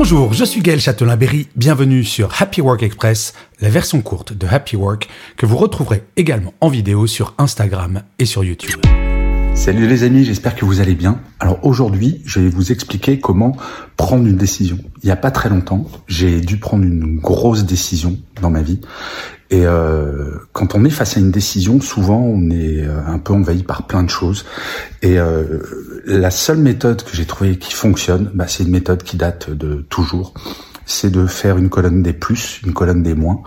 Bonjour, je suis Gaël Châtelain-Berry, bienvenue sur Happy Work Express, la version courte de Happy Work que vous retrouverez également en vidéo sur Instagram et sur YouTube. Salut les amis, j'espère que vous allez bien. Alors aujourd'hui, je vais vous expliquer comment prendre une décision. Il n'y a pas très longtemps, j'ai dû prendre une grosse décision dans ma vie. Et euh, quand on est face à une décision, souvent on est euh, un peu envahi par plein de choses. Et euh, la seule méthode que j'ai trouvée qui fonctionne, bah, c'est une méthode qui date de toujours. C'est de faire une colonne des plus, une colonne des moins.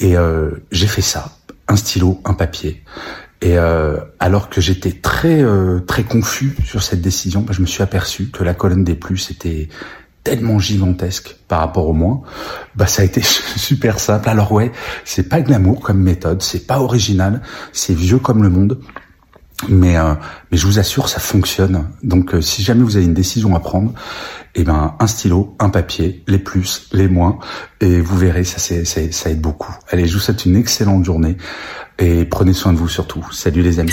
Et euh, j'ai fait ça, un stylo, un papier. Et euh, alors que j'étais très euh, très confus sur cette décision, bah, je me suis aperçu que la colonne des plus était tellement gigantesque par rapport au moins, bah ça a été super simple. Alors ouais, c'est pas glamour comme méthode, c'est pas original, c'est vieux comme le monde, mais euh, mais je vous assure ça fonctionne. Donc euh, si jamais vous avez une décision à prendre, eh ben un stylo, un papier, les plus, les moins, et vous verrez ça c'est ça aide beaucoup. Allez, je vous souhaite une excellente journée et prenez soin de vous surtout. Salut les amis.